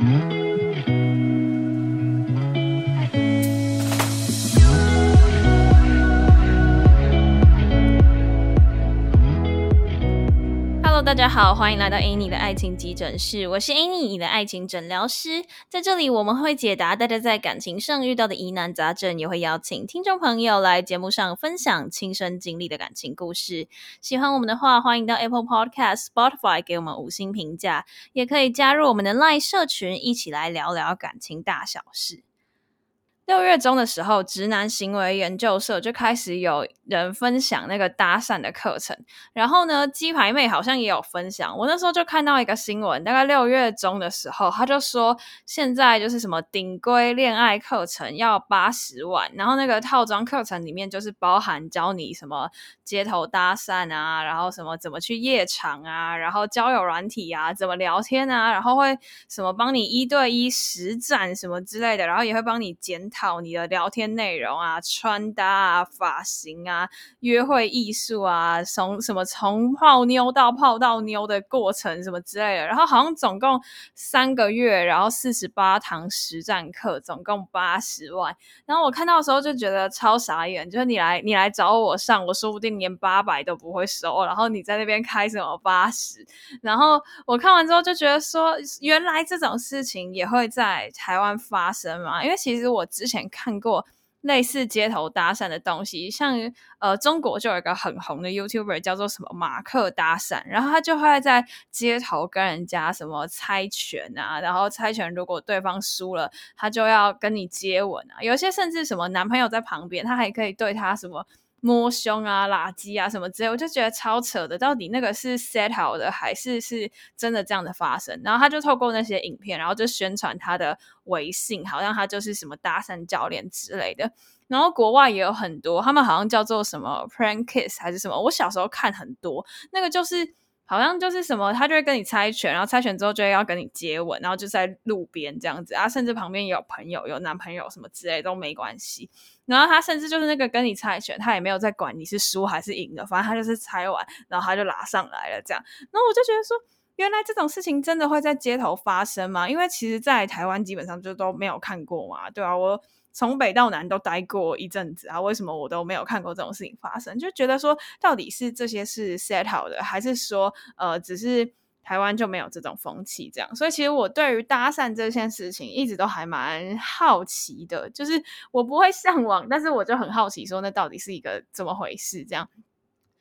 Mm-hmm. 大家好，欢迎来到 Annie 的爱情急诊室，我是 Annie，你的爱情诊疗师。在这里，我们会解答大家在感情上遇到的疑难杂症，也会邀请听众朋友来节目上分享亲身经历的感情故事。喜欢我们的话，欢迎到 Apple Podcast、Spotify 给我们五星评价，也可以加入我们的 Line 社群，一起来聊聊感情大小事。六月中的时候，直男行为研究社就开始有人分享那个搭讪的课程，然后呢，鸡排妹好像也有分享。我那时候就看到一个新闻，大概六月中的时候，他就说现在就是什么顶规恋爱课程要八十万，然后那个套装课程里面就是包含教你什么街头搭讪啊，然后什么怎么去夜场啊，然后交友软体啊，怎么聊天啊，然后会什么帮你一对一实战什么之类的，然后也会帮你检讨。讨你的聊天内容啊，穿搭啊，发型啊，约会艺术啊，从什么从泡妞到泡到妞的过程什么之类的，然后好像总共三个月，然后四十八堂实战课，总共八十万。然后我看到的时候就觉得超傻眼，就是你来你来找我上，我说不定连八百都不会收，然后你在那边开什么八十？然后我看完之后就觉得说，原来这种事情也会在台湾发生嘛？因为其实我之前看过类似街头搭讪的东西，像呃，中国就有一个很红的 YouTuber 叫做什么马克搭讪，然后他就会在街头跟人家什么猜拳啊，然后猜拳如果对方输了，他就要跟你接吻啊，有些甚至什么男朋友在旁边，他还可以对他什么。摸胸啊、垃圾啊什么之类，我就觉得超扯的。到底那个是 set 好的，还是是真的这样的发生？然后他就透过那些影片，然后就宣传他的微信，好像他就是什么搭讪教练之类的。然后国外也有很多，他们好像叫做什么 prank kiss 还是什么。我小时候看很多，那个就是。好像就是什么，他就会跟你猜拳，然后猜拳之后就会要跟你接吻，然后就在路边这样子啊，甚至旁边也有朋友、有男朋友什么之类都没关系。然后他甚至就是那个跟你猜拳，他也没有在管你是输还是赢的，反正他就是猜完，然后他就拉上来了这样。然后我就觉得说，原来这种事情真的会在街头发生吗？因为其实，在台湾基本上就都没有看过嘛，对啊，我。从北到南都待过一阵子啊，为什么我都没有看过这种事情发生？就觉得说，到底是这些是 set 好的，还是说，呃，只是台湾就没有这种风气这样？所以其实我对于搭讪这件事情一直都还蛮好奇的，就是我不会 向往，但是我就很好奇，说那到底是一个怎么回事这样？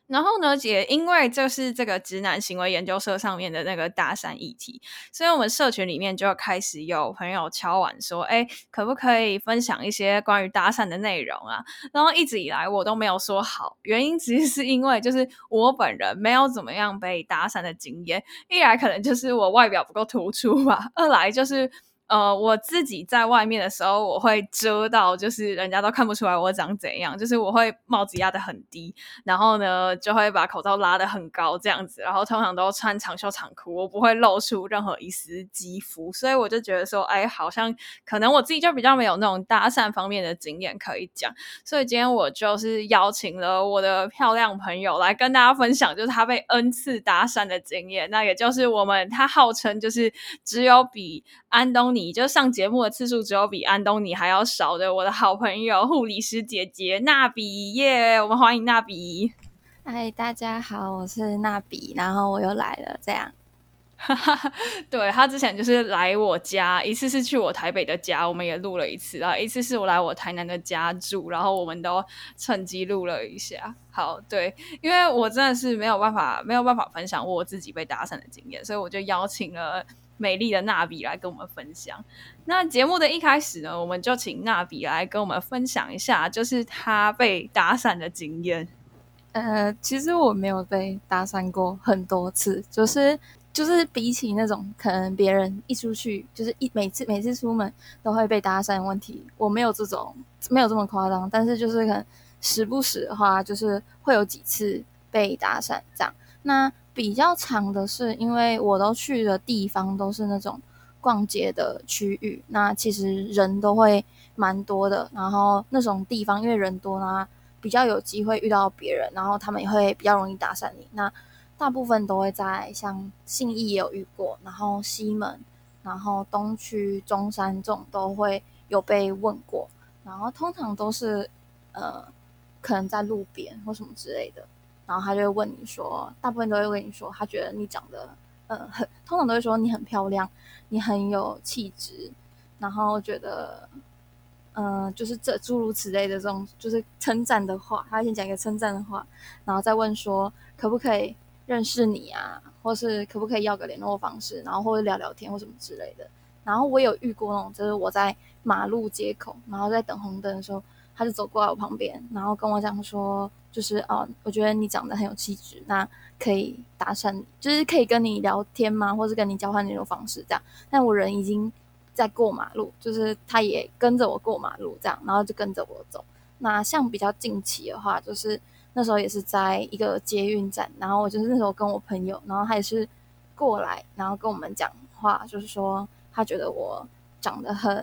然后呢，也因为这是这个直男行为研究社上面的那个搭讪议题，所以我们社群里面就开始有朋友敲碗说：“哎，可不可以分享一些关于搭讪的内容啊？”然后一直以来我都没有说好，原因其实是因为就是我本人没有怎么样被搭讪的经验，一来可能就是我外表不够突出吧，二来就是。呃，我自己在外面的时候，我会遮到，就是人家都看不出来我长怎样，就是我会帽子压得很低，然后呢，就会把口罩拉得很高这样子，然后通常都穿长袖长裤，我不会露出任何一丝肌肤，所以我就觉得说，哎，好像可能我自己就比较没有那种搭讪方面的经验可以讲，所以今天我就是邀请了我的漂亮朋友来跟大家分享，就是他被 N 次搭讪的经验，那也就是我们他号称就是只有比安东尼。你就上节目的次数只有比安东尼还要少的，我的好朋友护理师姐姐娜比耶，我们欢迎娜比。嗨，大家好，我是娜比，然后我又来了，这样。对，他之前就是来我家，一次是去我台北的家，我们也录了一次，然后一次是我来我台南的家住，然后我们都趁机录了一下。好，对，因为我真的是没有办法，没有办法分享我自己被搭讪的经验，所以我就邀请了。美丽的娜比来跟我们分享。那节目的一开始呢，我们就请娜比来跟我们分享一下，就是她被打散的经验。呃，其实我没有被搭讪过很多次，就是就是比起那种可能别人一出去，就是一每次每次出门都会被搭讪的问题，我没有这种没有这么夸张，但是就是可能时不时的话，就是会有几次被搭讪这样。那比较长的是，因为我都去的地方都是那种逛街的区域，那其实人都会蛮多的。然后那种地方因为人多呢，比较有机会遇到别人，然后他们也会比较容易搭讪你。那大部分都会在像信义也有遇过，然后西门、然后东区、中山这种都会有被问过，然后通常都是呃，可能在路边或什么之类的，然后他就会问你说，大部分都会问你说，他觉得你长得呃很，通常都会说你很漂亮，你很有气质，然后觉得嗯、就是这诸如此类的这种就是称赞的话，他先讲一个称赞的话，然后再问说可不可以认识你啊？或是可不可以要个联络方式，然后或者聊聊天或什么之类的。然后我有遇过那种，就是我在马路街口，然后在等红灯的时候，他就走过来我旁边，然后跟我讲说，就是哦，我觉得你长得很有气质，那可以搭讪，就是可以跟你聊天吗？或是跟你交换那种方式这样。但我人已经在过马路，就是他也跟着我过马路这样，然后就跟着我走。那像比较近期的话，就是。那时候也是在一个捷运站，然后我就是那时候跟我朋友，然后他也是过来，然后跟我们讲话，就是说他觉得我长得很，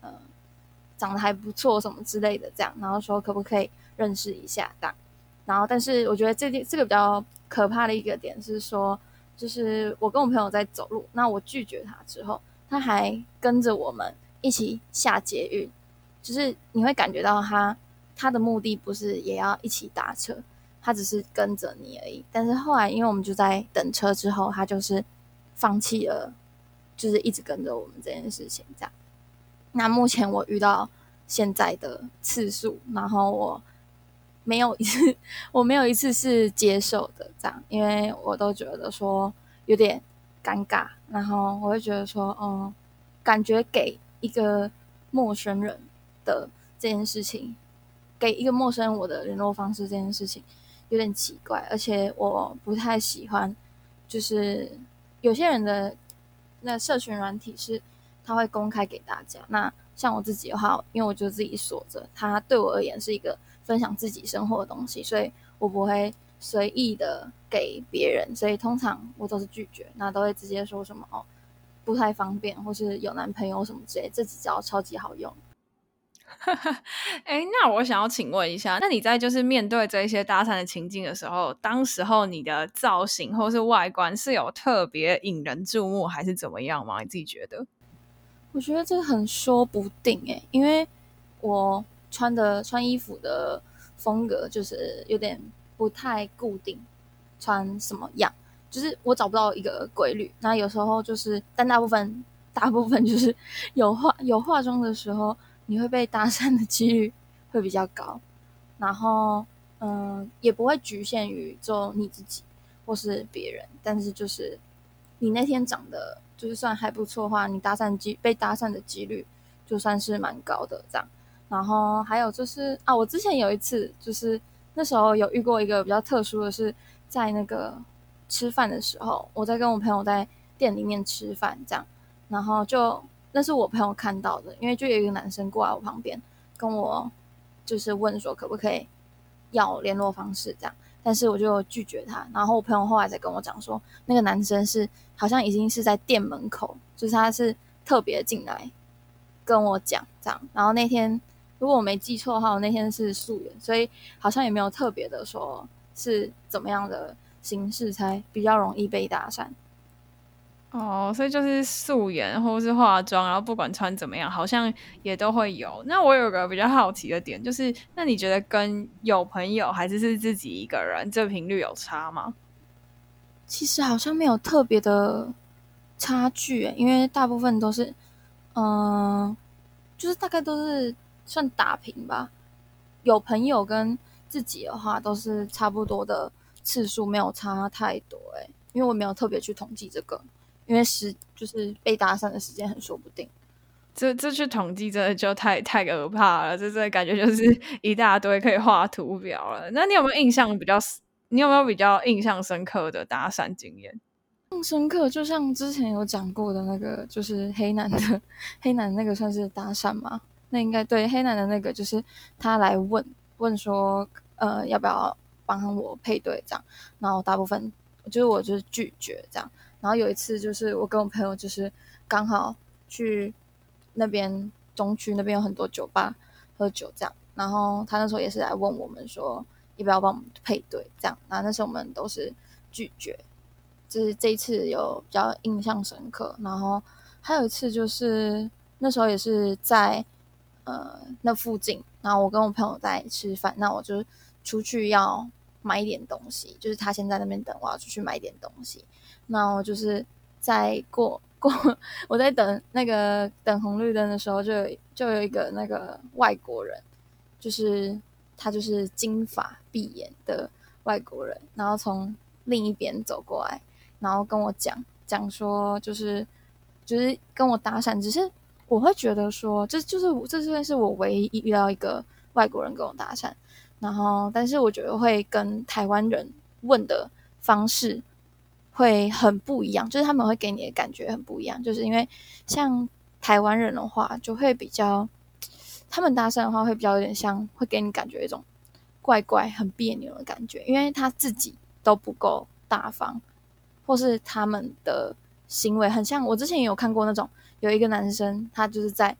呃，长得还不错什么之类的这样，然后说可不可以认识一下这样，然后但是我觉得这件这个比较可怕的一个点是说，就是我跟我朋友在走路，那我拒绝他之后，他还跟着我们一起下捷运，就是你会感觉到他。他的目的不是也要一起搭车，他只是跟着你而已。但是后来，因为我们就在等车之后，他就是放弃了，就是一直跟着我们这件事情。这样，那目前我遇到现在的次数，然后我没有一次，我没有一次是接受的，这样，因为我都觉得说有点尴尬，然后我会觉得说，嗯，感觉给一个陌生人的这件事情。给一个陌生人我的联络方式这件事情有点奇怪，而且我不太喜欢。就是有些人的那社群软体是他会公开给大家，那像我自己的话，因为我就自己锁着，它对我而言是一个分享自己生活的东西，所以我不会随意的给别人，所以通常我都是拒绝，那都会直接说什么哦，不太方便，或是有男朋友什么之类，这几招超级好用。哎、欸，那我想要请问一下，那你在就是面对这些搭讪的情境的时候，当时候你的造型或是外观是有特别引人注目，还是怎么样吗？你自己觉得？我觉得这个很说不定哎、欸，因为我穿的穿衣服的风格就是有点不太固定，穿什么样，就是我找不到一个规律。那有时候就是，但大部分大部分就是有化有化妆的时候。你会被搭讪的几率会比较高，然后嗯，也不会局限于做你自己或是别人，但是就是你那天长得就是算还不错的话，你搭讪机被搭讪的几率就算是蛮高的这样。然后还有就是啊，我之前有一次就是那时候有遇过一个比较特殊的是，在那个吃饭的时候，我在跟我朋友在店里面吃饭这样，然后就。那是我朋友看到的，因为就有一个男生过来我旁边跟我，就是问说可不可以要联络方式这样，但是我就拒绝他。然后我朋友后来才跟我讲说，那个男生是好像已经是在店门口，就是他是特别进来跟我讲这样。然后那天如果我没记错的话，我那天是素颜，所以好像也没有特别的说是怎么样的形式才比较容易被搭讪。哦，所以就是素颜或是化妆，然后不管穿怎么样，好像也都会有。那我有个比较好奇的点，就是那你觉得跟有朋友还是是自己一个人，这频率有差吗？其实好像没有特别的差距，因为大部分都是，嗯、呃，就是大概都是算打平吧。有朋友跟自己的话，都是差不多的次数，没有差太多。哎，因为我没有特别去统计这个。因为时就是被搭讪的时间很说不定，这这去统计真的就太太可怕了，这这感觉就是一大堆可以画图表了。那你有没有印象比较？你有没有比较印象深刻的搭讪经验？更深刻，就像之前有讲过的那个，就是黑男的黑男那个算是搭讪吗？那应该对，黑男的那个就是他来问问说，呃，要不要帮我配对这样，然后大部分就是我就是拒绝这样。然后有一次，就是我跟我朋友，就是刚好去那边中区那边有很多酒吧喝酒，这样。然后他那时候也是来问我们说，要不要帮我们配对，这样。然后那时候我们都是拒绝，就是这一次有比较印象深刻。然后还有一次就是那时候也是在呃那附近，然后我跟我朋友在吃饭，那我就出去要买一点东西，就是他先在那边等，我要出去买一点东西，那我就是在过过我在等那个等红绿灯的时候就，就有就有一个那个外国人，就是他就是金发碧眼的外国人，然后从另一边走过来，然后跟我讲讲说就是。就是跟我搭讪，只是我会觉得说，这就是这算是我唯一遇到一个外国人跟我搭讪，然后但是我觉得会跟台湾人问的方式会很不一样，就是他们会给你的感觉很不一样，就是因为像台湾人的话，就会比较他们搭讪的话会比较有点像，会给你感觉一种怪怪、很别扭的感觉，因为他自己都不够大方，或是他们的。行为很像，我之前也有看过那种，有一个男生，他就是在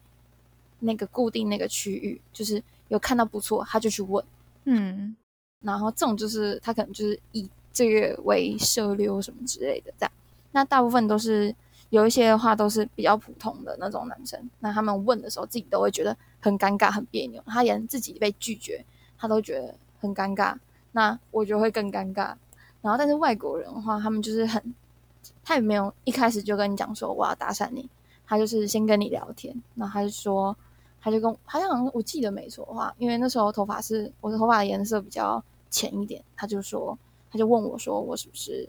那个固定那个区域，就是有看到不错，他就去问，嗯，然后这种就是他可能就是以这个为社溜什么之类的这样。那大部分都是有一些的话都是比较普通的那种男生，那他们问的时候自己都会觉得很尴尬、很别扭，他连自己被拒绝他都觉得很尴尬，那我觉得会更尴尬。然后但是外国人的话，他们就是很。他也没有一开始就跟你讲说我要搭讪你，他就是先跟你聊天，然后他就说，他就跟我好像我记得没错的话，因为那时候头发是我的头发的颜色比较浅一点，他就说，他就问我说我是不是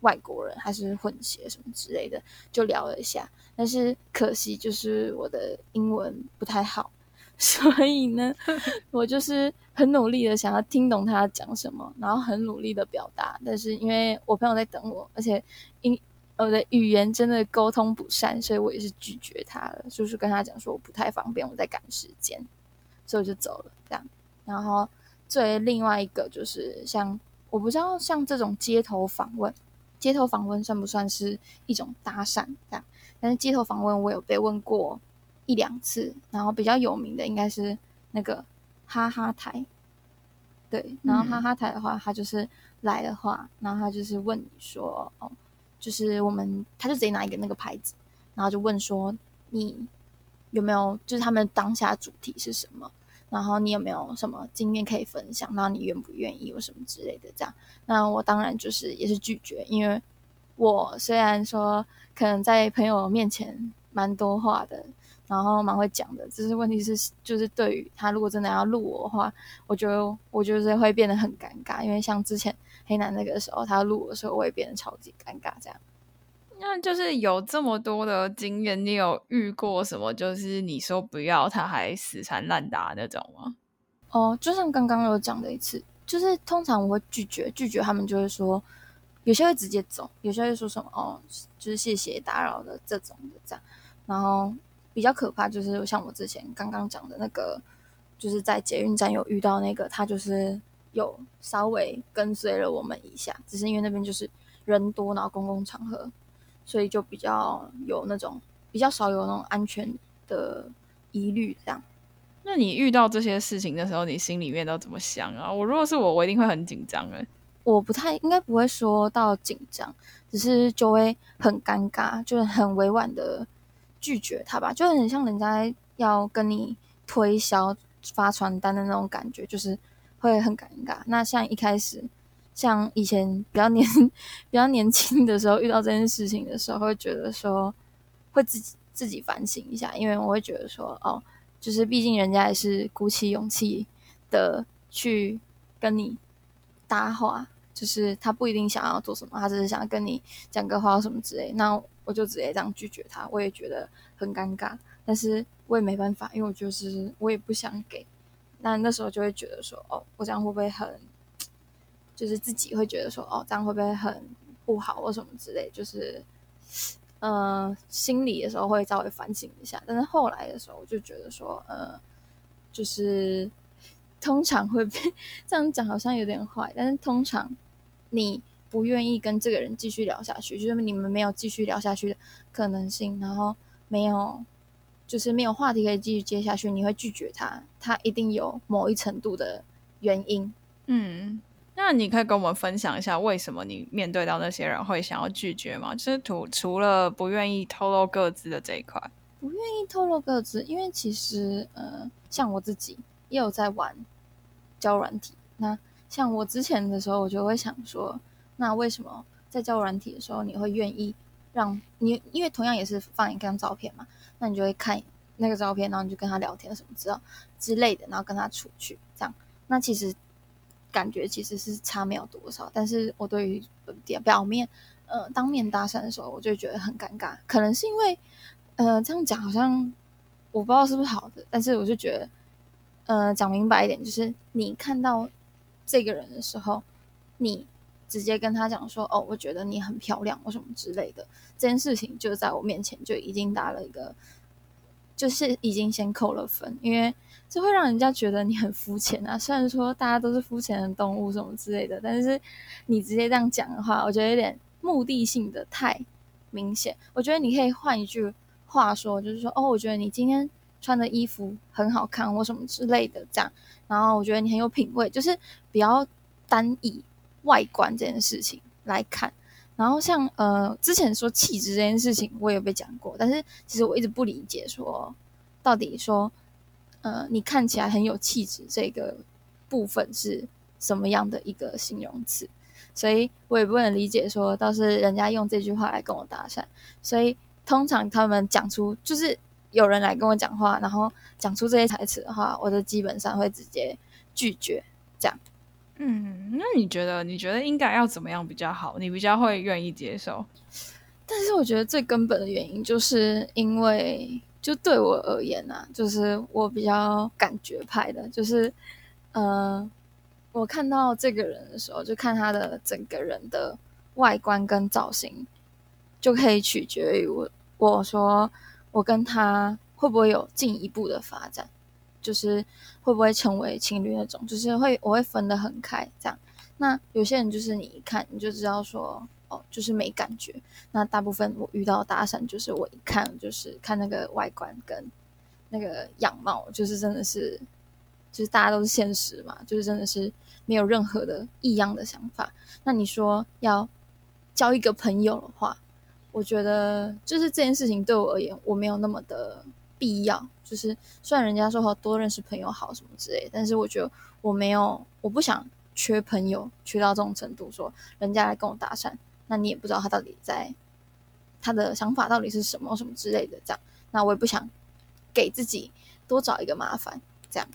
外国人还是混血什么之类的，就聊了一下，但是可惜就是我的英文不太好。所以呢，我就是很努力的想要听懂他讲什么，然后很努力的表达。但是因为我朋友在等我，而且因我的语言真的沟通不善，所以我也是拒绝他了，就是跟他讲说我不太方便，我在赶时间，所以我就走了。这样，然后作为另外一个就是像我不知道像这种街头访问，街头访问算不算是一种搭讪？这样，但是街头访问我有被问过。一两次，然后比较有名的应该是那个哈哈台，对，然后哈哈台的话，他就是来的话，然后他就是问你说，哦，就是我们，他就直接拿一个那个牌子，然后就问说你有没有，就是他们当下主题是什么，然后你有没有什么经验可以分享，然后你愿不愿意，有什么之类的这样，那我当然就是也是拒绝，因为我虽然说可能在朋友面前蛮多话的。然后蛮会讲的，只是问题是，就是对于他如果真的要录我的话，我觉得我就是会变得很尴尬，因为像之前黑男那个时候，他录的时候，我也变得超级尴尬。这样，那就是有这么多的经验，你有遇过什么？就是你说不要，他还死缠烂打那种吗？哦，就像刚刚有讲的一次，就是通常我会拒绝，拒绝他们就会说，有些会直接走，有些会说什么哦，就是谢谢打扰的这种的这样，然后。比较可怕就是像我之前刚刚讲的那个，就是在捷运站有遇到那个，他就是有稍微跟随了我们一下，只是因为那边就是人多，然后公共场合，所以就比较有那种比较少有那种安全的疑虑这样。那你遇到这些事情的时候，你心里面都怎么想啊？我如果是我，我一定会很紧张诶。我不太应该不会说到紧张，只是就会很尴尬，就是很委婉的。拒绝他吧，就很像人家要跟你推销发传单的那种感觉，就是会很尴尬。那像一开始，像以前比较年比较年轻的时候，遇到这件事情的时候，会觉得说会自己自己反省一下，因为我会觉得说，哦，就是毕竟人家也是鼓起勇气的去跟你搭话，就是他不一定想要做什么，他只是想跟你讲个话什么之类。那我就直接这样拒绝他，我也觉得很尴尬，但是我也没办法，因为我就是我也不想给。那那时候就会觉得说，哦，我这样会不会很，就是自己会觉得说，哦，这样会不会很不好或什么之类，就是，呃，心里的时候会稍微反省一下。但是后来的时候，我就觉得说，呃，就是通常会被这样讲，好像有点坏，但是通常你。不愿意跟这个人继续聊下去，就是你们没有继续聊下去的可能性，然后没有，就是没有话题可以继续接下去，你会拒绝他，他一定有某一程度的原因。嗯，那你可以跟我们分享一下，为什么你面对到那些人会想要拒绝吗？就是除除了不愿意透露各自的这一块，不愿意透露各自，因为其实呃，像我自己也有在玩交软体。那像我之前的时候，我就会想说，那为什么在交软体的时候，你会愿意让你？因为同样也是放一张照片嘛，那你就会看那个照片，然后你就跟他聊天什么之类之类的，然后跟他出去这样。那其实。感觉其实是差没有多少，但是我对于表面，呃，当面搭讪的时候，我就觉得很尴尬。可能是因为，呃，这样讲好像我不知道是不是好的，但是我就觉得，呃，讲明白一点，就是你看到这个人的时候，你直接跟他讲说，哦，我觉得你很漂亮，或什么之类的，这件事情就在我面前就已经打了一个，就是已经先扣了分，因为。这会让人家觉得你很肤浅啊！虽然说大家都是肤浅的动物什么之类的，但是你直接这样讲的话，我觉得有点目的性的太明显。我觉得你可以换一句话说，就是说，哦，我觉得你今天穿的衣服很好看，或什么之类的，这样。然后我觉得你很有品味，就是比较单以外观这件事情来看。然后像呃之前说气质这件事情，我也有被讲过，但是其实我一直不理解说到底说。呃，你看起来很有气质，这个部分是什么样的一个形容词？所以我也不能理解说，倒是人家用这句话来跟我搭讪。所以通常他们讲出，就是有人来跟我讲话，然后讲出这些台词的话，我就基本上会直接拒绝。这样。嗯，那你觉得，你觉得应该要怎么样比较好？你比较会愿意接受？但是我觉得最根本的原因，就是因为。就对我而言啊，就是我比较感觉派的，就是，呃，我看到这个人的时候，就看他的整个人的外观跟造型，就可以取决于我，我说我跟他会不会有进一步的发展，就是会不会成为情侣那种，就是会我会分得很开这样。那有些人就是你一看你就知道说。哦，就是没感觉。那大部分我遇到搭讪，就是我一看就是看那个外观跟那个样貌，就是真的是，就是大家都是现实嘛，就是真的是没有任何的异样的想法。那你说要交一个朋友的话，我觉得就是这件事情对我而言，我没有那么的必要。就是虽然人家说好多认识朋友好什么之类，但是我觉得我没有，我不想缺朋友缺到这种程度，说人家来跟我搭讪。那你也不知道他到底在他的想法到底是什么什么之类的，这样，那我也不想给自己多找一个麻烦，这样。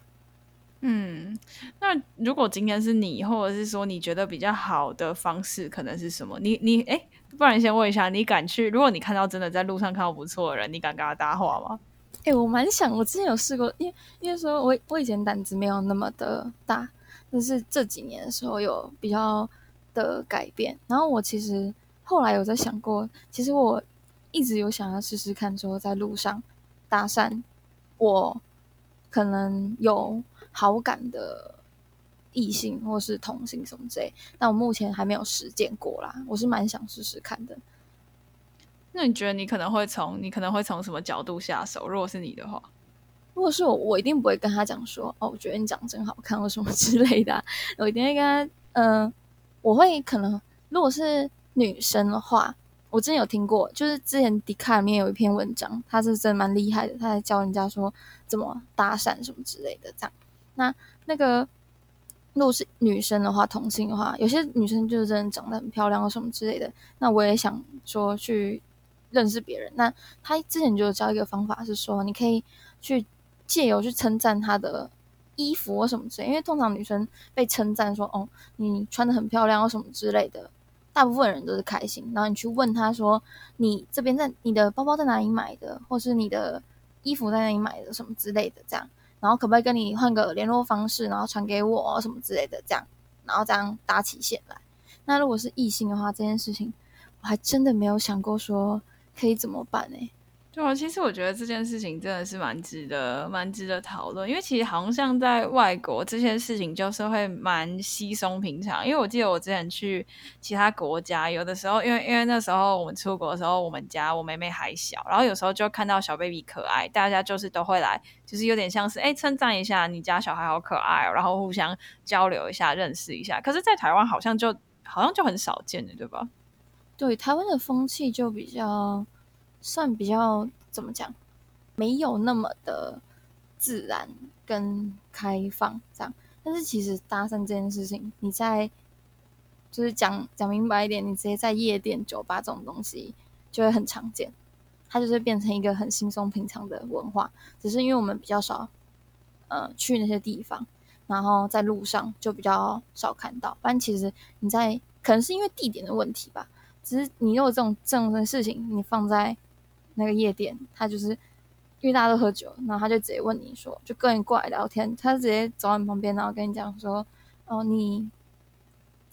嗯，那如果今天是你，或者是说你觉得比较好的方式，可能是什么？你你哎，不然先问一下，你敢去？如果你看到真的在路上看到不错的人，你敢跟他搭话吗？哎，我蛮想，我之前有试过，因为因为说我我以前胆子没有那么的大，但是这几年的时候有比较。的改变，然后我其实后来有在想过，其实我一直有想要试试看，说在路上搭讪我可能有好感的异性或是同性什么之类，但我目前还没有实践过啦。我是蛮想试试看的。那你觉得你可能会从你可能会从什么角度下手？如果是你的话，如果是我，我一定不会跟他讲说哦，我觉得你长得真好看或什么 之类的，我一定会跟他嗯。我会可能，如果是女生的话，我之前有听过，就是之前迪卡里面有一篇文章，他是真蛮厉害的，他在教人家说怎么搭讪什么之类的。这样，那那个如果是女生的话，同性的话，有些女生就是真的长得很漂亮或什么之类的。那我也想说去认识别人。那他之前就有教一个方法，是说你可以去借由去称赞他的。衣服或什么之类，因为通常女生被称赞说：“哦，你穿得很漂亮”或什么之类的，大部分人都是开心。然后你去问他说：“你这边在你的包包在哪里买的，或是你的衣服在哪里买的，什么之类的，这样。然后可不可以跟你换个联络方式，然后传给我什么之类的，这样。然后这样搭起线来。那如果是异性的话，这件事情我还真的没有想过说可以怎么办呢？对啊，其实我觉得这件事情真的是蛮值得、蛮值得讨论，因为其实好像在外国这些事情就是会蛮稀松平常。因为我记得我之前去其他国家，有的时候因为因为那时候我们出国的时候，我们家我妹妹还小，然后有时候就看到小 baby 可爱，大家就是都会来，就是有点像是哎称赞一下你家小孩好可爱哦，然后互相交流一下、认识一下。可是，在台湾好像就好像就很少见的，对吧？对，台湾的风气就比较。算比较怎么讲，没有那么的自然跟开放这样。但是其实搭讪这件事情，你在就是讲讲明白一点，你直接在夜店、酒吧这种东西就会很常见，它就是变成一个很轻松平常的文化。只是因为我们比较少呃去那些地方，然后在路上就比较少看到。但其实你在可能是因为地点的问题吧，只是你有这种这种事情，你放在。那个夜店，他就是因为大家都喝酒，然后他就直接问你说，就跟你过来聊天，他直接走到你旁边，然后跟你讲说，哦，你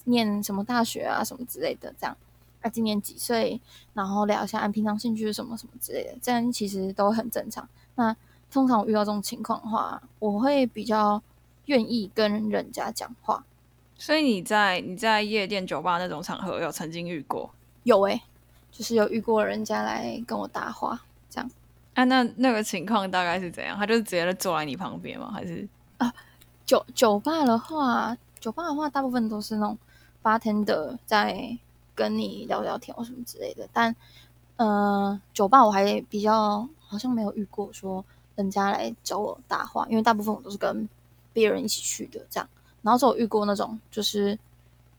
念什么大学啊，什么之类的，这样，啊，今年几岁，然后聊一下，按平常兴趣是什么什么之类的，这样其实都很正常。那通常我遇到这种情况的话，我会比较愿意跟人家讲话。所以你在你在夜店、酒吧那种场合有曾经遇过？有诶、欸。就是有遇过人家来跟我搭话，这样。啊，那那个情况大概是怎样？他就是直接坐在你旁边吗？还是啊？酒酒吧的话，酒吧的话，大部分都是那种 bartender 在跟你聊聊天或什么之类的。但，呃，酒吧我还比较好像没有遇过说人家来找我搭话，因为大部分我都是跟别人一起去的，这样。然后就有遇过那种，就是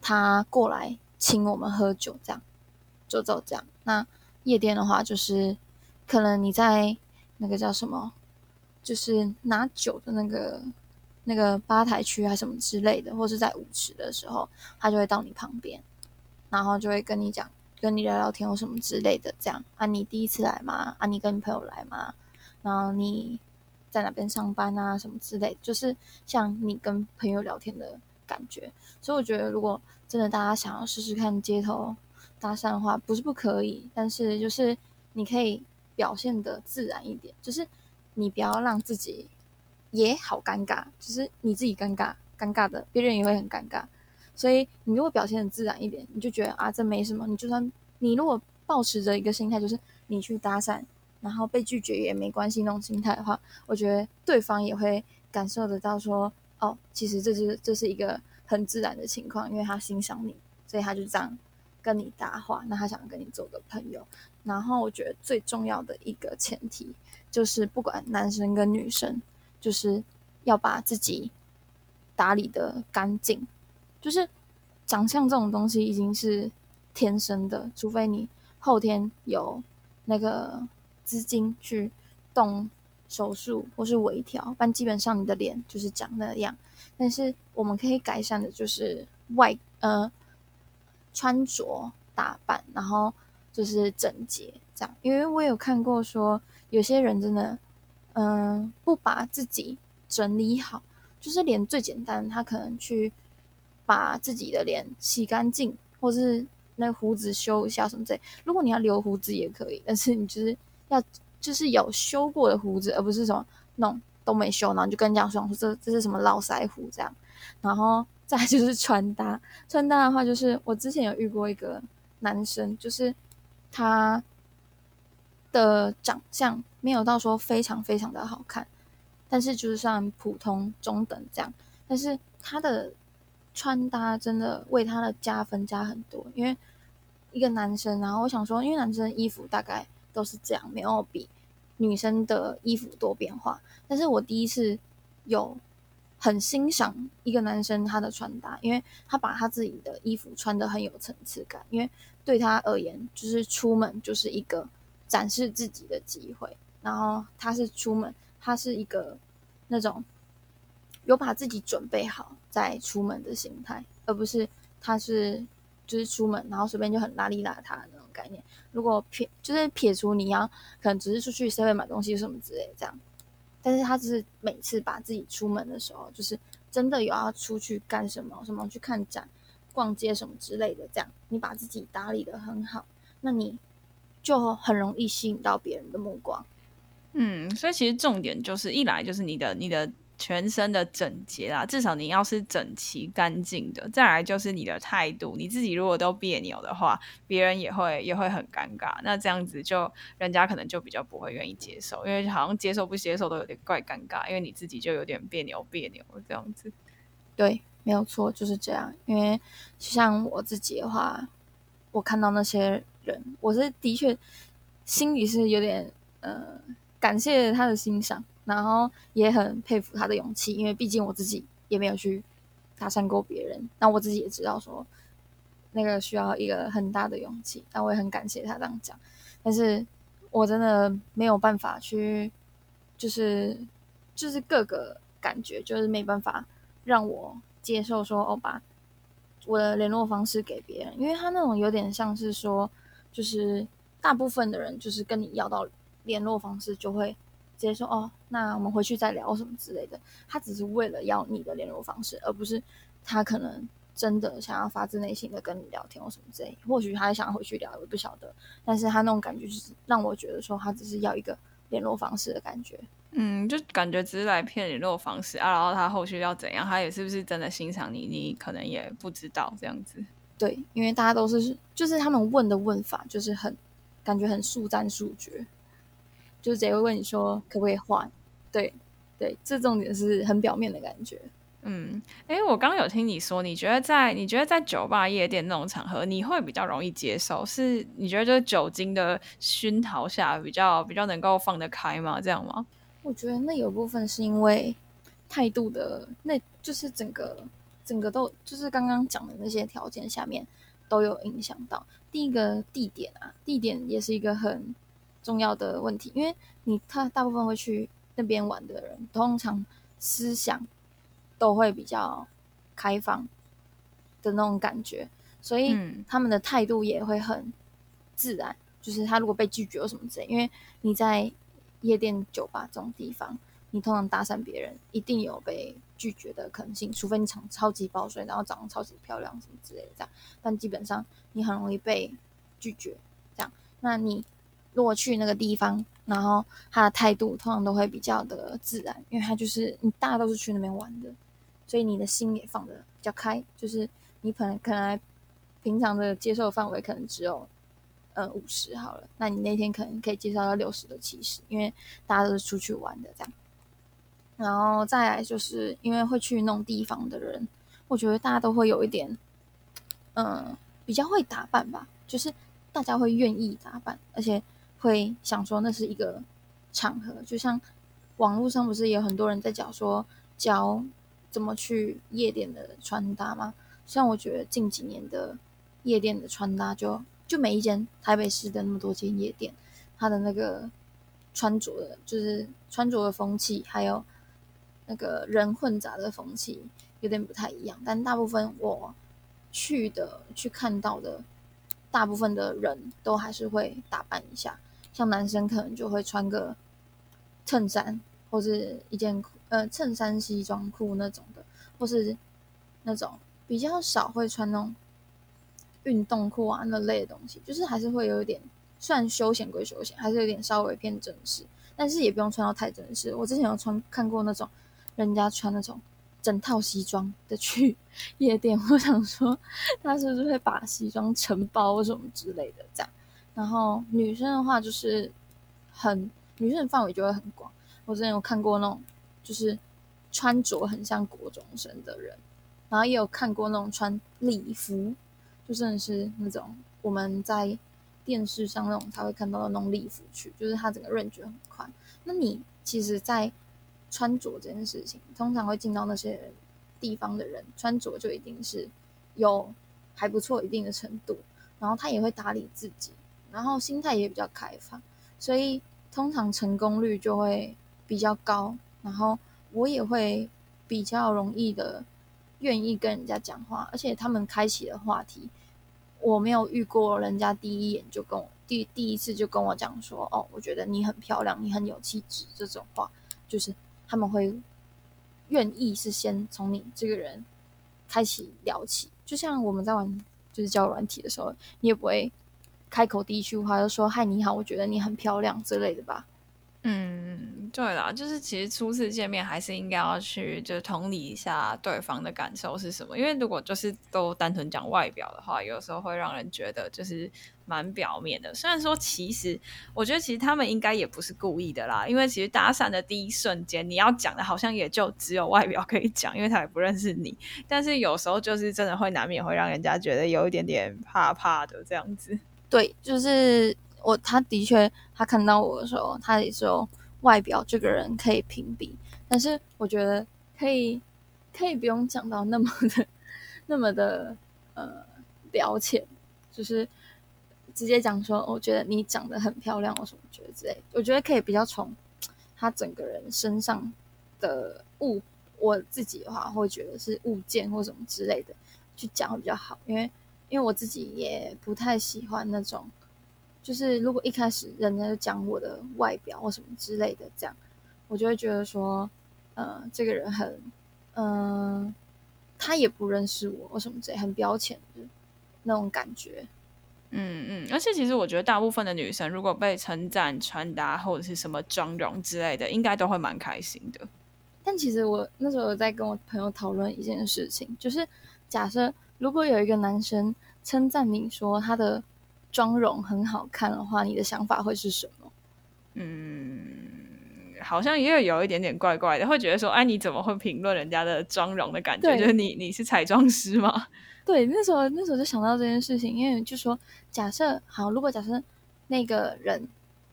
他过来请我们喝酒，这样。就走这样。那夜店的话，就是可能你在那个叫什么，就是拿酒的那个那个吧台区还什么之类的，或是在舞池的时候，他就会到你旁边，然后就会跟你讲，跟你聊聊天或什么之类的。这样啊，你第一次来吗？啊，你跟你朋友来吗？然后你在哪边上班啊？什么之类，就是像你跟朋友聊天的感觉。所以我觉得，如果真的大家想要试试看街头。搭讪的话不是不可以，但是就是你可以表现得自然一点，就是你不要让自己也好尴尬，就是你自己尴尬，尴尬的别人也会很尴尬。所以你如果表现得自然一点，你就觉得啊，这没什么。你就算你如果抱持着一个心态，就是你去搭讪，然后被拒绝也没关系那种心态的话，我觉得对方也会感受得到说，哦，其实这是这是一个很自然的情况，因为他欣赏你，所以他就这样。跟你搭话，那他想跟你做个朋友。然后我觉得最重要的一个前提就是，不管男生跟女生，就是要把自己打理得干净。就是长相这种东西已经是天生的，除非你后天有那个资金去动手术或是微调，但基本上你的脸就是长那样。但是我们可以改善的就是外呃。穿着打扮，然后就是整洁这样，因为我有看过说，有些人真的，嗯、不把自己整理好，就是连最简单，他可能去把自己的脸洗干净，或是那胡子修一下什么之类。如果你要留胡子也可以，但是你就是要就是有修过的胡子，而不是什么那种都没修，然后就跟人家说说这这是什么络腮胡这样，然后。再就是 穿搭，穿搭的话，就是我之前有遇过一个男生，就是他的长相没有到说非常非常的好看，但是就是算普通中等这样。但是他的穿搭真的为他的加分加很多，因为一个男生，然后我想说，因为男生衣服大概都是这样，没有比女生的衣服多变化。但是我第一次有。很欣赏一个男生他的穿搭，因为他把他自己的衣服穿得很有层次感。因为对他而言，就是出门就是一个展示自己的机会。然后他是出门，他是一个那种有把自己准备好再出门的心态，而不是他是就是出门然后随便就很邋里邋遢的那种概念。如果撇就是撇除你要可能只是出去7-11买东西什么之类这样。但是他只是每次把自己出门的时候，就是真的有要出去干什么，什么去看展、逛街什么之类的，这样你把自己打理的很好，那你就很容易吸引到别人的目光。嗯，所以其实重点就是一来就是你的你的全身的整洁啦，至少你要是整齐干净的；再来就是你的态度，你自己如果都别扭的话，别人也会也会很尴尬。那这样子就人家可能就比较不会愿意接受，因为好像接受不接受都有点怪尴尬，因为你自己就有点别扭别扭这样子。对，没有错，就是这样。因为像我自己的话，我看到那些。人，我是的确心里是有点呃感谢他的欣赏，然后也很佩服他的勇气，因为毕竟我自己也没有去搭讪过别人，那我自己也知道说那个需要一个很大的勇气，那我也很感谢他这样讲，但是我真的没有办法去，就是就是各个感觉就是没办法让我接受说哦，把我的联络方式给别人，因为他那种有点像是说。就是大部分的人，就是跟你要到联络方式，就会接说哦，那我们回去再聊什么之类的。他只是为了要你的联络方式，而不是他可能真的想要发自内心的跟你聊天或什么之类的。或许他想要回去聊，我不晓得。但是他那种感觉，就是让我觉得说，他只是要一个联络方式的感觉。嗯，就感觉只是来骗联络方式啊，然后他后续要怎样，他也是不是真的欣赏你，你可能也不知道这样子。对，因为大家都是，就是他们问的问法，就是很感觉很速战速决，就是直接会问你说可不可以换？对，对，这重点是很表面的感觉。嗯，哎，我刚刚有听你说，你觉得在你觉得在酒吧、夜店那种场合，你会比较容易接受？是你觉得就是酒精的熏陶下，比较比较能够放得开吗？这样吗？我觉得那有部分是因为态度的，那就是整个。整个都就是刚刚讲的那些条件下面都有影响到。第一个地点啊，地点也是一个很重要的问题，因为你他大部分会去那边玩的人，通常思想都会比较开放的那种感觉，所以他们的态度也会很自然。就是他如果被拒绝或什么之类，因为你在夜店、酒吧这种地方，你通常搭讪别人一定有被。拒绝的可能性，除非你长超级爆水，然后长得超级漂亮什么之类的这样，但基本上你很容易被拒绝。这样，那你如果去那个地方，然后他的态度通常都会比较的自然，因为他就是你大家都是去那边玩的，所以你的心也放得比较开，就是你可能可能平常的接受范围可能只有呃五十好了，那你那天可能可以接受到六十到七十，因为大家都是出去玩的这样。然后再来就是因为会去那种地方的人，我觉得大家都会有一点，嗯，比较会打扮吧，就是大家会愿意打扮，而且会想说那是一个场合，就像网络上不是有很多人在讲说教怎么去夜店的穿搭吗？像我觉得近几年的夜店的穿搭就，就就每一间台北市的那么多间夜店，它的那个穿着的，就是穿着的风气，还有。那个人混杂的风气有点不太一样，但大部分我去的去看到的，大部分的人都还是会打扮一下。像男生可能就会穿个衬衫，或是一件呃衬衫西装裤那种的，或是那种比较少会穿那种运动裤啊那类的东西，就是还是会有一点，虽然休闲归休闲，还是有点稍微偏正式，但是也不用穿到太正式。我之前有穿看过那种。人家穿那种整套西装的去 夜店，我想说他是不是会把西装承包什么之类的这样？然后女生的话就是很女生的范围就会很广。我之前有看过那种就是穿着很像国中生的人，然后也有看过那种穿礼服，就真的是那种我们在电视上那种才会看到的那种礼服去，就是他整个 range 很宽。那你其实，在穿着这件事情，通常会进到那些地方的人，穿着就一定是有还不错一定的程度，然后他也会打理自己，然后心态也比较开放，所以通常成功率就会比较高，然后我也会比较容易的愿意跟人家讲话，而且他们开启的话题，我没有遇过人家第一眼就跟我第第一次就跟我讲说，哦，我觉得你很漂亮，你很有气质这种话，就是。他们会愿意是先从你这个人开始聊起，就像我们在玩就是交友软体的时候，你也不会开口第一句话就说“嗨，你好，我觉得你很漂亮”之类的吧。嗯，对啦，就是其实初次见面还是应该要去就同理一下对方的感受是什么，因为如果就是都单纯讲外表的话，有时候会让人觉得就是。蛮表面的，虽然说其实我觉得其实他们应该也不是故意的啦，因为其实搭讪的第一瞬间你要讲的好像也就只有外表可以讲，因为他也不认识你。但是有时候就是真的会难免会让人家觉得有一点点怕怕的这样子。对，就是我他的确他看到我的时候，他也说外表这个人可以屏蔽，但是我觉得可以可以不用讲到那么的那么的呃表浅，就是。直接讲说，我觉得你长得很漂亮，我什么觉得之类，我觉得可以比较从他整个人身上的物，我自己的话会觉得是物件或什么之类的去讲会比较好，因为因为我自己也不太喜欢那种，就是如果一开始人家就讲我的外表或什么之类的，这样我就会觉得说，呃，这个人很，嗯、呃，他也不认识我或什么之类，很标签的那种感觉。嗯嗯，而且其实我觉得大部分的女生如果被称赞穿搭或者是什么妆容之类的，应该都会蛮开心的。但其实我那时候有在跟我朋友讨论一件事情，就是假设如果有一个男生称赞你说他的妆容很好看的话，你的想法会是什么？嗯，好像也有有一点点怪怪的，会觉得说，哎，你怎么会评论人家的妆容的感觉？就是你你是彩妆师吗？对，那时候那时候就想到这件事情，因为就说假设好，如果假设那个人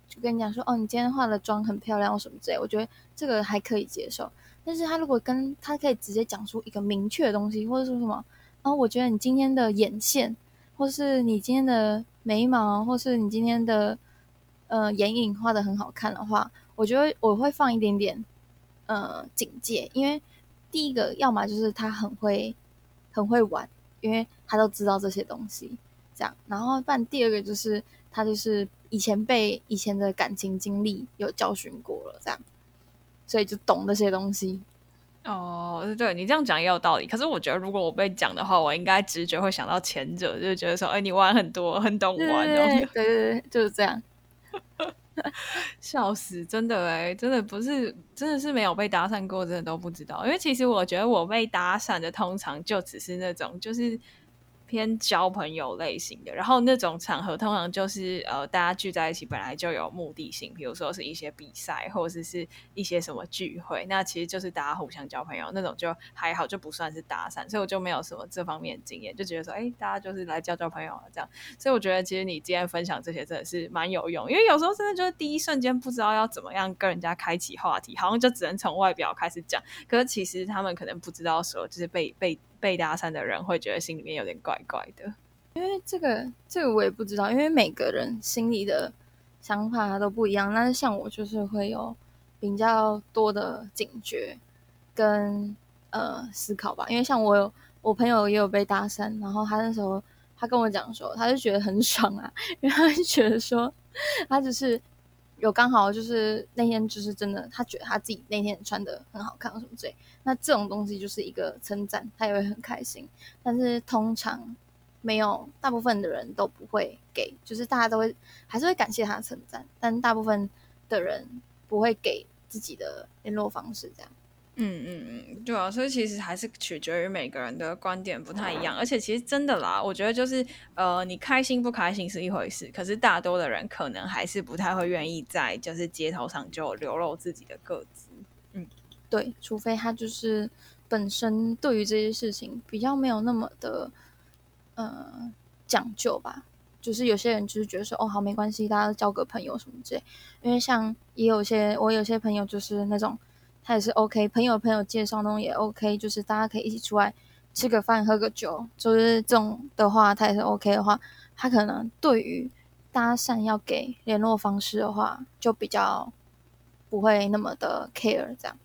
就跟你讲说，哦，你今天化的妆很漂亮，或什么之类，我觉得这个还可以接受。但是他如果跟他可以直接讲出一个明确的东西，或者说什么，哦，我觉得你今天的眼线，或是你今天的眉毛，或是你今天的呃眼影画的很好看的话，我觉得我会放一点点呃警戒，因为第一个要么就是他很会很会玩。因为他都知道这些东西，这样，然后但第二个就是他就是以前被以前的感情经历有教训过了，这样，所以就懂这些东西。哦，对，你这样讲也有道理。可是我觉得如果我被讲的话，我应该直觉会想到前者，就是觉得说，哎，你玩很多，很懂玩，对对对，对对对，就是这样。笑死，真的哎，真的不是，真的是没有被搭讪过，真的都不知道。因为其实我觉得我被搭讪的通常就只是那种，就是。偏交朋友类型的，然后那种场合通常就是呃，大家聚在一起本来就有目的性，比如说是一些比赛或者是是一些什么聚会，那其实就是大家互相交朋友那种，就还好，就不算是搭讪，所以我就没有什么这方面的经验，就觉得说，哎，大家就是来交交朋友啊这样。所以我觉得其实你今天分享这些真的是蛮有用，因为有时候真的就是第一瞬间不知道要怎么样跟人家开启话题，好像就只能从外表开始讲，可是其实他们可能不知道说，就是被被。被搭讪的人会觉得心里面有点怪怪的，因为这个这个我也不知道，因为每个人心里的想法都不一样。但是像我就是会有比较多的警觉跟呃思考吧，因为像我有我朋友也有被搭讪，然后他那时候他跟我讲说，他就觉得很爽啊，因为他就觉得说他只是。有刚好就是那天就是真的，他觉得他自己那天穿的很好看，什么之类。那这种东西就是一个称赞，他也会很开心。但是通常没有，大部分的人都不会给，就是大家都会还是会感谢他的称赞，但大部分的人不会给自己的联络方式这样。嗯嗯嗯，对啊，所以其实还是取决于每个人的观点不太一样，而且其实真的啦，我觉得就是呃，你开心不开心是一回事，可是大多的人可能还是不太会愿意在就是街头上就流露自己的个子。嗯，对，除非他就是本身对于这些事情比较没有那么的呃讲究吧，就是有些人就是觉得说哦好没关系，大家交个朋友什么之类，因为像也有些我有些朋友就是那种。他也是 OK，朋友朋友介绍那种也 OK，就是大家可以一起出来吃个饭、喝个酒，就是这种的话，他也是 OK 的话，他可能对于搭讪要给联络方式的话，就比较不会那么的 care 这样。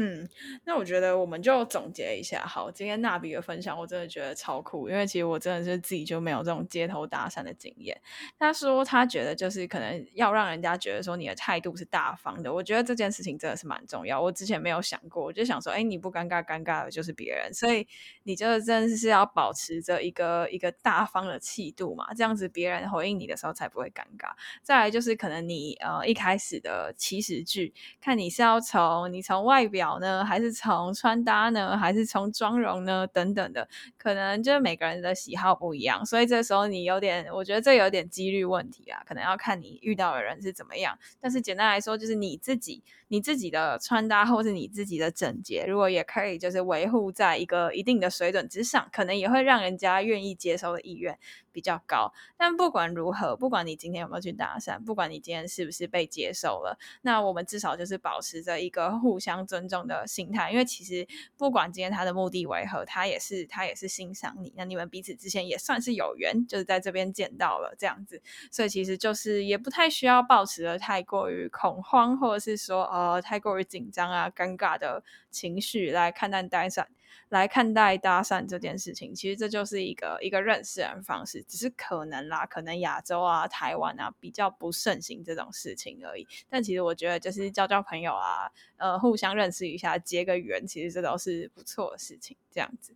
嗯，那我觉得我们就总结一下。好，今天娜比的分享我真的觉得超酷，因为其实我真的是自己就没有这种街头搭讪的经验。他说他觉得就是可能要让人家觉得说你的态度是大方的，我觉得这件事情真的是蛮重要。我之前没有想过，我就想说，哎，你不尴尬，尴尬的就是别人，所以你就真的是要保持着一个一个大方的气度嘛，这样子别人回应你的时候才不会尴尬。再来就是可能你呃一开始的起始句，看你是要从你从外表。好呢？还是从穿搭呢？还是从妆容呢？等等的，可能就是每个人的喜好不一样，所以这时候你有点，我觉得这有点几率问题啊，可能要看你遇到的人是怎么样。但是简单来说，就是你自己。你自己的穿搭或是你自己的整洁，如果也可以就是维护在一个一定的水准之上，可能也会让人家愿意接受的意愿比较高。但不管如何，不管你今天有没有去搭讪，不管你今天是不是被接受了，那我们至少就是保持着一个互相尊重的心态。因为其实不管今天他的目的为何，他也是他也是欣赏你，那你们彼此之间也算是有缘，就是在这边见到了这样子。所以其实就是也不太需要抱持的太过于恐慌，或者是说。呃，太过于紧张啊、尴尬的情绪来看待搭讪，来看待搭讪这件事情，其实这就是一个一个认识人方式，只是可能啦，可能亚洲啊、台湾啊比较不盛行这种事情而已。但其实我觉得，就是交交朋友啊，呃，互相认识一下，结个缘，其实这都是不错的事情。这样子。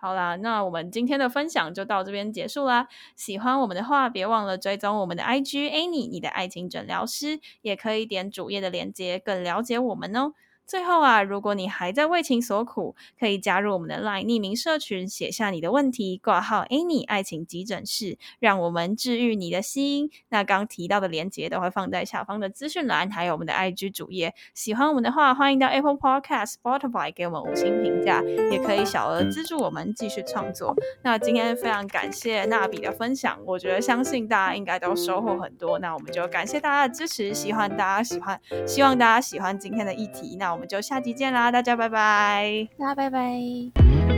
好啦，那我们今天的分享就到这边结束啦。喜欢我们的话，别忘了追踪我们的 IG Annie，你的爱情诊疗师，也可以点主页的链接，更了解我们哦。最后啊，如果你还在为情所苦，可以加入我们的 LINE 匿名社群，写下你的问题，挂号 Any 爱情急诊室，让我们治愈你的心。那刚提到的链接都会放在下方的资讯栏，还有我们的 IG 主页。喜欢我们的话，欢迎到 Apple Podcast、Spotify 给我们五星评价，也可以小额资助我们继续创作。那今天非常感谢娜比的分享，我觉得相信大家应该都收获很多。那我们就感谢大家的支持，希望大家喜欢，希望大家喜欢今天的议题。那我们就下集见啦，大家拜拜，大家拜拜。